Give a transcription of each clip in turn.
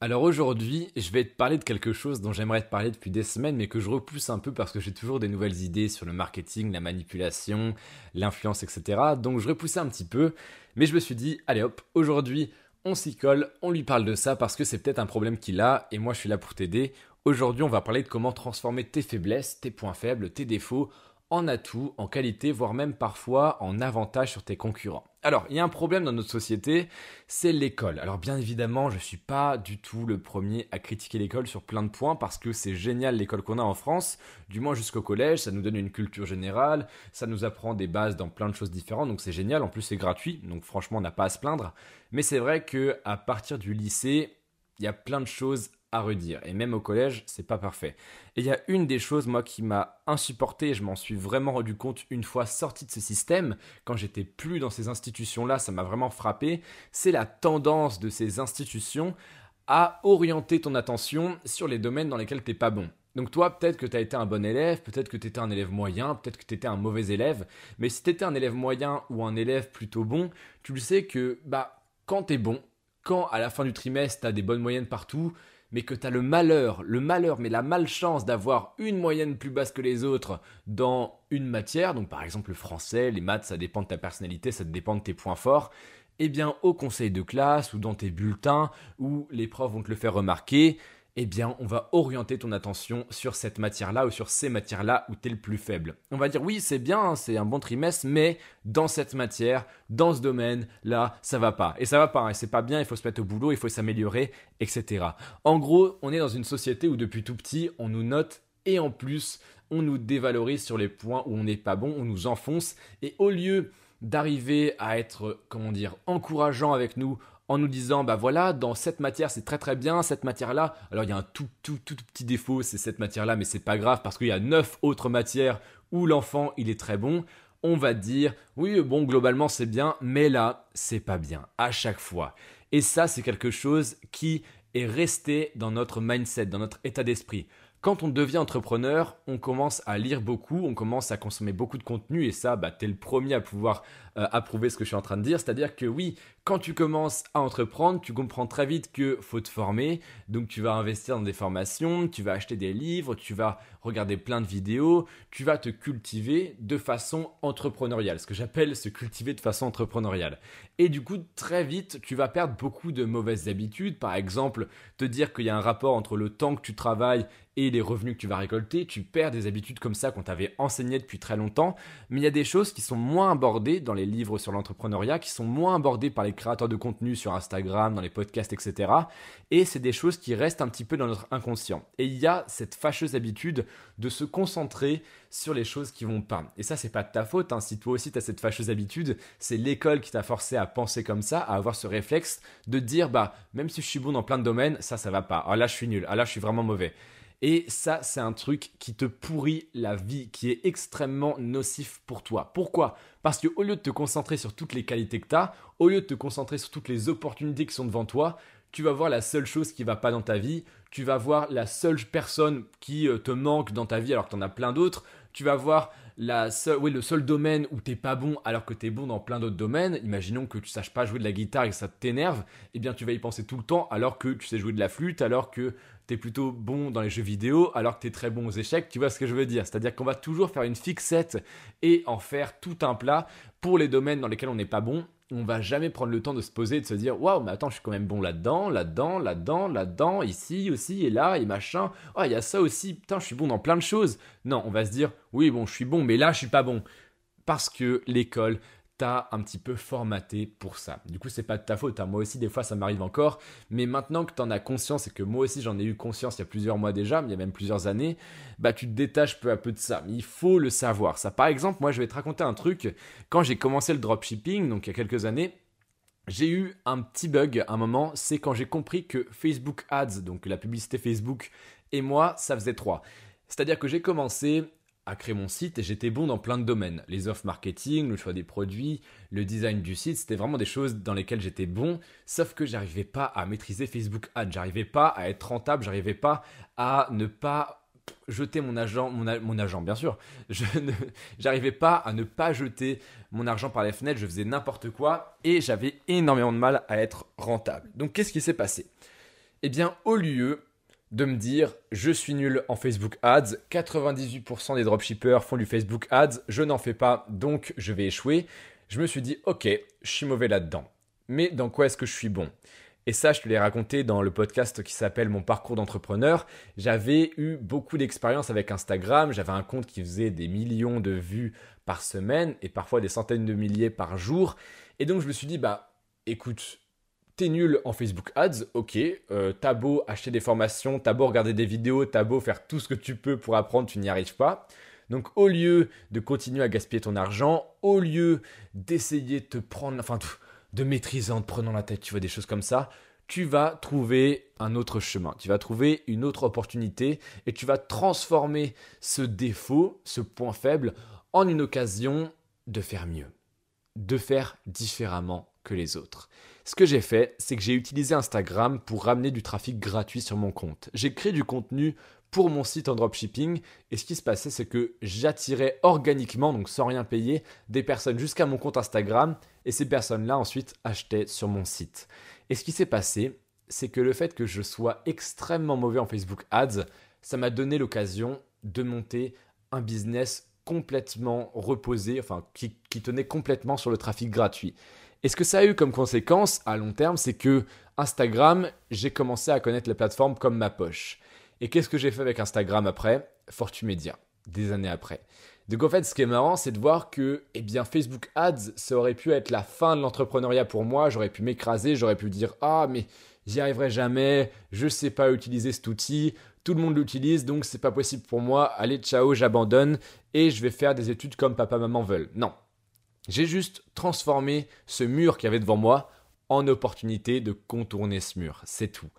Alors aujourd'hui, je vais te parler de quelque chose dont j'aimerais te parler depuis des semaines, mais que je repousse un peu parce que j'ai toujours des nouvelles idées sur le marketing, la manipulation, l'influence, etc. Donc je repoussais un petit peu, mais je me suis dit, allez hop, aujourd'hui, on s'y colle, on lui parle de ça parce que c'est peut-être un problème qu'il a, et moi je suis là pour t'aider. Aujourd'hui, on va parler de comment transformer tes faiblesses, tes points faibles, tes défauts en atout, en qualité, voire même parfois en avantage sur tes concurrents. Alors, il y a un problème dans notre société, c'est l'école. Alors bien évidemment, je ne suis pas du tout le premier à critiquer l'école sur plein de points parce que c'est génial l'école qu'on a en France, du moins jusqu'au collège, ça nous donne une culture générale, ça nous apprend des bases dans plein de choses différentes, donc c'est génial, en plus c'est gratuit, donc franchement on n'a pas à se plaindre. Mais c'est vrai que à partir du lycée, il y a plein de choses à redire. Et même au collège, c'est pas parfait. Et il y a une des choses, moi, qui m'a insupporté, je m'en suis vraiment rendu compte une fois sorti de ce système, quand j'étais plus dans ces institutions-là, ça m'a vraiment frappé, c'est la tendance de ces institutions à orienter ton attention sur les domaines dans lesquels t'es pas bon. Donc toi, peut-être que tu as été un bon élève, peut-être que tu étais un élève moyen, peut-être que tu étais un mauvais élève, mais si tu étais un élève moyen ou un élève plutôt bon, tu le sais que bah quand tu es bon, quand à la fin du trimestre tu as des bonnes moyennes partout, mais que tu as le malheur, le malheur, mais la malchance d'avoir une moyenne plus basse que les autres dans une matière, donc par exemple le français, les maths, ça dépend de ta personnalité, ça dépend de tes points forts, eh bien au conseil de classe ou dans tes bulletins, où les profs vont te le faire remarquer, eh bien, on va orienter ton attention sur cette matière-là ou sur ces matières-là où tu es le plus faible. On va dire oui, c'est bien, c'est un bon trimestre, mais dans cette matière, dans ce domaine, là, ça va pas. Et ça va pas, hein, et c'est pas bien, il faut se mettre au boulot, il faut s'améliorer, etc. En gros, on est dans une société où depuis tout petit, on nous note et en plus, on nous dévalorise sur les points où on n'est pas bon, on nous enfonce, et au lieu d'arriver à être, comment dire, encourageant avec nous en nous disant bah voilà dans cette matière c'est très très bien cette matière là alors il y a un tout tout tout, petit défaut c'est cette matière là mais c'est pas grave parce qu'il y a neuf autres matières où l'enfant il est très bon. On va dire oui bon globalement c'est bien mais là c'est pas bien à chaque fois. Et ça c'est quelque chose qui est resté dans notre mindset dans notre état d'esprit quand on devient entrepreneur, on commence à lire beaucoup, on commence à consommer beaucoup de contenu et ça, bah, tu es le premier à pouvoir euh, approuver ce que je suis en train de dire. C'est-à-dire que oui, quand tu commences à entreprendre, tu comprends très vite que faut te former. Donc tu vas investir dans des formations, tu vas acheter des livres, tu vas regarder plein de vidéos, tu vas te cultiver de façon entrepreneuriale. Ce que j'appelle se cultiver de façon entrepreneuriale. Et du coup, très vite, tu vas perdre beaucoup de mauvaises habitudes. Par exemple, te dire qu'il y a un rapport entre le temps que tu travailles et les revenus que tu vas récolter, tu perds des habitudes comme ça qu'on t'avait enseigné depuis très longtemps, mais il y a des choses qui sont moins abordées dans les livres sur l'entrepreneuriat, qui sont moins abordées par les créateurs de contenu sur Instagram, dans les podcasts, etc. Et c'est des choses qui restent un petit peu dans notre inconscient. Et il y a cette fâcheuse habitude de se concentrer sur les choses qui vont pas. Et ça, c'est pas de ta faute. Hein. Si toi aussi tu as cette fâcheuse habitude, c'est l'école qui t'a forcé à penser comme ça, à avoir ce réflexe de dire, bah, même si je suis bon dans plein de domaines, ça, ça va pas. Ah là, je suis nul. Ah là, je suis vraiment mauvais. Et ça, c'est un truc qui te pourrit la vie, qui est extrêmement nocif pour toi. Pourquoi? Parce qu'au lieu de te concentrer sur toutes les qualités que tu as, au lieu de te concentrer sur toutes les opportunités qui sont devant toi, tu vas voir la seule chose qui va pas dans ta vie, tu vas voir la seule personne qui euh, te manque dans ta vie alors que tu en as plein d'autres, tu vas voir la oui, le seul domaine où t'es pas bon alors que tu es bon dans plein d'autres domaines, imaginons que tu saches pas jouer de la guitare et que ça t'énerve, eh bien tu vas y penser tout le temps alors que tu sais jouer de la flûte, alors que tu es plutôt bon dans les jeux vidéo, alors que tu es très bon aux échecs, tu vois ce que je veux dire. C'est-à-dire qu'on va toujours faire une fixette et en faire tout un plat pour les domaines dans lesquels on n'est pas bon. On va jamais prendre le temps de se poser et de se dire waouh mais attends je suis quand même bon là-dedans là-dedans là-dedans là-dedans ici aussi et là et machin. Oh il y a ça aussi. Putain je suis bon dans plein de choses. Non on va se dire oui bon je suis bon mais là je suis pas bon. Parce que l'école t'as un petit peu formaté pour ça. Du coup, c'est pas de ta faute. Hein. Moi aussi, des fois, ça m'arrive encore. Mais maintenant que t'en as conscience et que moi aussi, j'en ai eu conscience il y a plusieurs mois déjà, il y a même plusieurs années, bah, tu te détaches peu à peu de ça. Mais il faut le savoir. Ça, par exemple, moi, je vais te raconter un truc. Quand j'ai commencé le dropshipping, donc il y a quelques années, j'ai eu un petit bug à un moment. C'est quand j'ai compris que Facebook Ads, donc la publicité Facebook, et moi, ça faisait trois. C'est-à-dire que j'ai commencé à créer mon site et j'étais bon dans plein de domaines. Les offres marketing, le choix des produits, le design du site, c'était vraiment des choses dans lesquelles j'étais bon, sauf que j'arrivais pas à maîtriser Facebook Ads, j'arrivais pas à être rentable, j'arrivais pas à ne pas jeter mon agent, mon, mon bien sûr, je j'arrivais pas à ne pas jeter mon argent par les fenêtres, je faisais n'importe quoi et j'avais énormément de mal à être rentable. Donc qu'est-ce qui s'est passé? Eh bien, au lieu de me dire je suis nul en Facebook Ads, 98% des dropshippers font du Facebook Ads, je n'en fais pas donc je vais échouer, je me suis dit ok, je suis mauvais là-dedans. Mais dans quoi est-ce que je suis bon? Et ça, je te l'ai raconté dans le podcast qui s'appelle Mon parcours d'entrepreneur. J'avais eu beaucoup d'expérience avec Instagram. J'avais un compte qui faisait des millions de vues par semaine et parfois des centaines de milliers par jour. Et donc, je me suis dit, bah, écoute, t'es nul en Facebook Ads, ok, euh, t'as beau acheter des formations, t'as beau regarder des vidéos, t'as beau faire tout ce que tu peux pour apprendre, tu n'y arrives pas. Donc au lieu de continuer à gaspiller ton argent, au lieu d'essayer de te prendre, de maîtriser en te prenant la tête, tu vois, des choses comme ça, tu vas trouver un autre chemin, tu vas trouver une autre opportunité et tu vas transformer ce défaut, ce point faible, en une occasion de faire mieux, de faire différemment que les autres. Ce que j'ai fait, c'est que j'ai utilisé Instagram pour ramener du trafic gratuit sur mon compte. J'ai créé du contenu pour mon site en dropshipping. Et ce qui se passait, c'est que j'attirais organiquement, donc sans rien payer, des personnes jusqu'à mon compte Instagram. Et ces personnes-là ensuite achetaient sur mon site. Et ce qui s'est passé, c'est que le fait que je sois extrêmement mauvais en Facebook Ads, ça m'a donné l'occasion de monter un business complètement reposé, enfin qui, qui, tenait complètement sur le trafic gratuit. Et ce que ça a eu comme conséquence à long terme, c'est que Instagram, j'ai commencé à connaître la plateforme comme ma poche. Et qu'est-ce que j'ai fait avec Instagram après? Fortumedia, des années après. Donc en fait, ce qui est marrant, c'est de voir que eh bien, Facebook Ads, ça aurait pu être la fin de l'entrepreneuriat pour moi. J'aurais pu m'écraser, j'aurais pu dire Ah, mais j'y arriverai jamais, je ne sais pas utiliser cet outil, tout le monde l'utilise, donc c'est pas possible pour moi. Allez, ciao, j'abandonne et je vais faire des études comme papa, maman veulent. Non. J'ai juste transformé ce mur qu'il y avait devant moi en opportunité de contourner ce mur. C'est tout.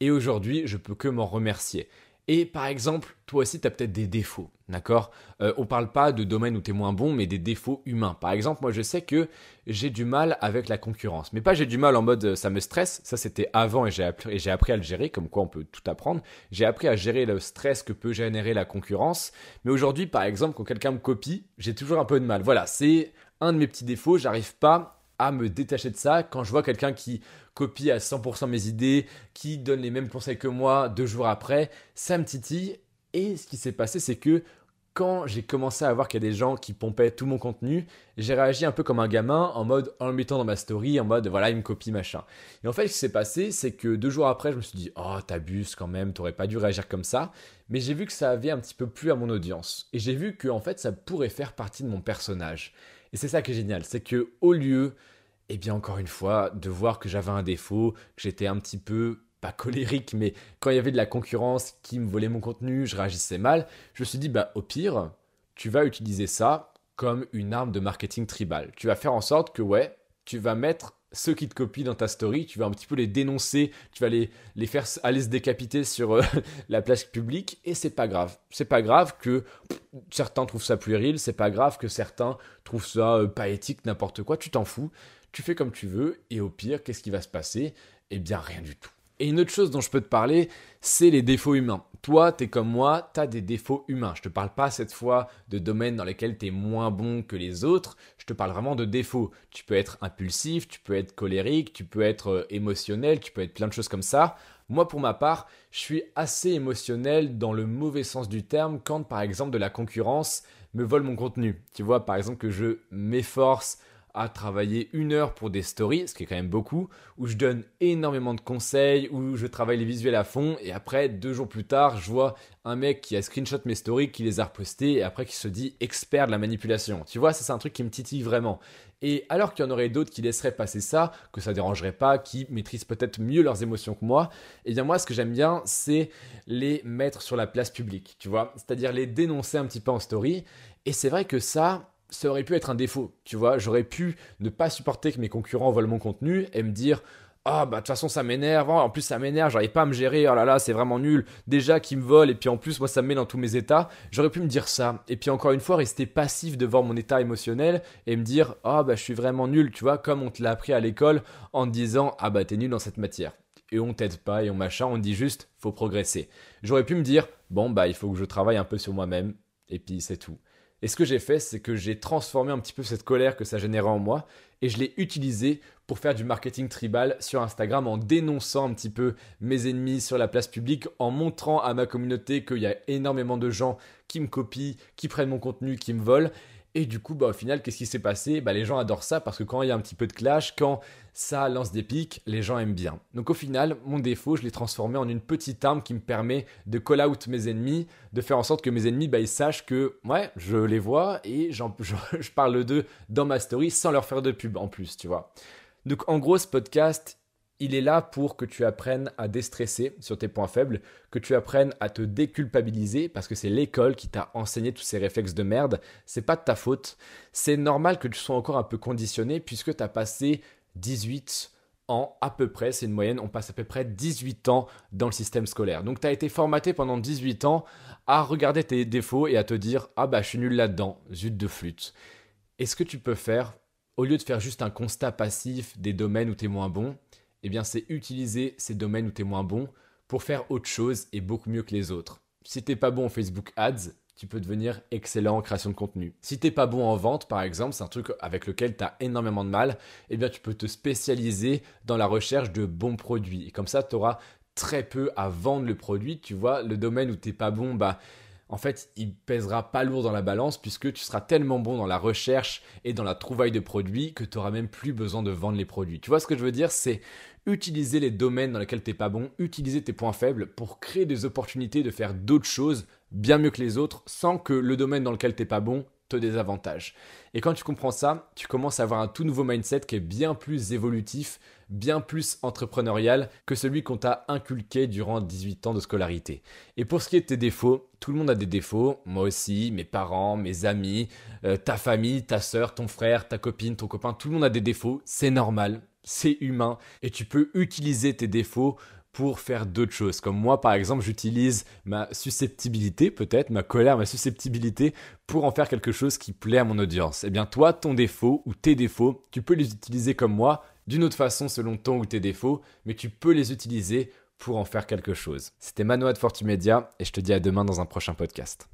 Et aujourd'hui, je peux que m'en remercier. Et par exemple, toi aussi, tu as peut-être des défauts, d'accord? Euh, On parle pas de domaine où tu es moins bon, mais des défauts humains. Par exemple, moi, je sais que j'ai du mal avec la concurrence. Mais pas j'ai du mal en mode euh, ça me stresse. Ça, c'était avant et j'ai appris, appris à le gérer, comme quoi on peut tout apprendre. J'ai appris à gérer le stress que peut générer la concurrence. Mais aujourd'hui, par exemple, quand quelqu'un me copie, j'ai toujours un peu de mal. Voilà, c'est un de mes petits défauts. J'arrive pas à me détacher de ça quand je vois quelqu'un qui copie à 100% mes idées, qui donne les mêmes conseils que moi deux jours après, ça me titille. Et ce qui s'est passé, c'est que quand j'ai commencé à voir qu'il y a des gens qui pompaient tout mon contenu, j'ai réagi un peu comme un gamin en mode en le mettant dans ma story, en mode voilà, il me copie machin. Et en fait, ce qui s'est passé, c'est que deux jours après, je me suis dit oh, t'abuses quand même, t'aurais pas dû réagir comme ça. Mais j'ai vu que ça avait un petit peu plu à mon audience. Et j'ai vu que en fait, ça pourrait faire partie de mon personnage. Et c'est ça qui est génial, c'est que au lieu, eh bien encore une fois, de voir que j'avais un défaut, que j'étais un petit peu pas colérique, mais quand il y avait de la concurrence qui me volait mon contenu, je réagissais mal, je me suis dit bah au pire, tu vas utiliser ça comme une arme de marketing tribal. Tu vas faire en sorte que ouais, tu vas mettre ceux qui te copient dans ta story, tu vas un petit peu les dénoncer, tu vas les, faire aller se décapiter sur euh, la place publique, et c'est pas grave. C'est pas grave que certains trouvent ça puéril, c'est pas grave que certains trouvent ça euh, pas éthique, n'importe quoi, tu t'en fous, tu fais comme tu veux, et au pire, qu'est-ce qui va se passer? Eh bien, rien du tout. Et une autre chose dont je peux te parler, c'est les défauts humains. Toi, tu es comme moi, tu as des défauts humains. Je te parle pas cette fois de domaines dans lesquels tu es moins bon que les autres, je te parle vraiment de défauts. Tu peux être impulsif, tu peux être colérique, tu peux être euh, émotionnel, tu peux être plein de choses comme ça. Moi, pour ma part, je suis assez émotionnel dans le mauvais sens du terme quand, par exemple, de la concurrence me vole mon contenu. Tu vois, par exemple, que je m'efforce à travailler une heure pour des stories, ce qui est quand même beaucoup, où je donne énormément de conseils, où je travaille les visuels à fond, et après, deux jours plus tard, je vois un mec qui a screenshot mes stories, qui les a repostés, et après qui se dit expert de la manipulation. Tu vois, ça c'est un truc qui me titille vraiment. Et alors qu'il y en aurait d'autres qui laisseraient passer ça, que ça dérangerait pas, qui maîtrisent peut-être mieux leurs émotions que moi, eh bien moi ce que j'aime bien c'est les mettre sur la place publique, tu vois, c'est-à-dire les dénoncer un petit peu en story. Et c'est vrai que ça, ça aurait pu être un défaut, tu vois. J'aurais pu ne pas supporter que mes concurrents volent mon contenu et me dire ah bah de toute façon ça m'énerve, oh, en plus ça m'énerve, j'arrive pas à me gérer, oh là là c'est vraiment nul, déjà qu'ils me volent et puis en plus moi ça me met dans tous mes états, j'aurais pu me dire ça. Et puis encore une fois rester passif devant mon état émotionnel et me dire ah bah je suis vraiment nul, tu vois, comme on te l'a appris à l'école en te disant ah bah t'es nul dans cette matière et on t'aide pas et on machin, on dit juste faut progresser. J'aurais pu me dire bon bah il faut que je travaille un peu sur moi-même et puis c'est tout. Et ce que j'ai fait, c'est que j'ai transformé un petit peu cette colère que ça générait en moi et je l'ai utilisée pour faire du marketing tribal sur Instagram en dénonçant un petit peu mes ennemis sur la place publique, en montrant à ma communauté qu'il y a énormément de gens qui me copient, qui prennent mon contenu, qui me volent. Et du coup, bah, au final, qu'est-ce qui s'est passé? Bah, Les gens adorent ça parce que quand il y a un petit peu de clash, quand ça lance des pics, les gens aiment bien. Donc au final, mon défaut, je l'ai transformé en une petite arme qui me permet de call out mes ennemis, de faire en sorte que mes ennemis, bah, sachent que, ouais, je les vois et je, je parle d'eux dans ma story sans leur faire de pub en plus, tu vois. Donc en gros, ce podcast, il est là pour que tu apprennes à déstresser sur tes points faibles, que tu apprennes à te déculpabiliser parce que c'est l'école qui t'a enseigné tous ces réflexes de merde. C'est pas de ta faute. C'est normal que tu sois encore un peu conditionné puisque tu as passé 18 ans à peu près, c'est une moyenne, on passe à peu près 18 ans dans le système scolaire. Donc tu as été formaté pendant 18 ans à regarder tes défauts et à te dire "Ah bah je suis nul là-dedans, zut de flûte." Et ce que tu peux faire au lieu de faire juste un constat passif des domaines où tu es moins bon, eh bien c'est utiliser ces domaines où tu es moins bon pour faire autre chose et beaucoup mieux que les autres. Si t'es pas bon en Facebook Ads, tu peux devenir excellent en création de contenu. Si t'es pas bon en vente, par exemple, c'est un truc avec lequel tu as énormément de mal, eh bien tu peux te spécialiser dans la recherche de bons produits. Et comme ça, tu auras très peu à vendre le produit. Tu vois, le domaine où t'es pas bon, bah en fait, il pèsera pas lourd dans la balance puisque tu seras tellement bon dans la recherche et dans la trouvaille de produits que tu n'auras même plus besoin de vendre les produits. Tu vois ce que je veux dire? C'est utiliser les domaines dans lesquels tu n'es pas bon, utiliser tes points faibles pour créer des opportunités de faire d'autres choses bien mieux que les autres sans que le domaine dans lequel tu n'es pas bon désavantage. Et quand tu comprends ça, tu commences à avoir un tout nouveau mindset qui est bien plus évolutif, bien plus entrepreneurial que celui qu'on t'a inculqué durant 18 ans de scolarité. Et pour ce qui est de tes défauts, tout le monde a des défauts, moi aussi, mes parents, mes amis, euh, ta famille, ta soeur, ton frère, ta copine, ton copain, tout le monde a des défauts, c'est normal, c'est humain, et tu peux utiliser tes défauts pour faire d'autres choses. Comme moi, par exemple, j'utilise ma susceptibilité, peut-être, ma colère, ma susceptibilité, pour en faire quelque chose qui plaît à mon audience. Eh bien, toi, ton défaut ou tes défauts, tu peux les utiliser comme moi, d'une autre façon selon ton ou tes défauts, mais tu peux les utiliser pour en faire quelque chose. C'était Manoa de Fortimedia et je te dis à demain dans un prochain podcast.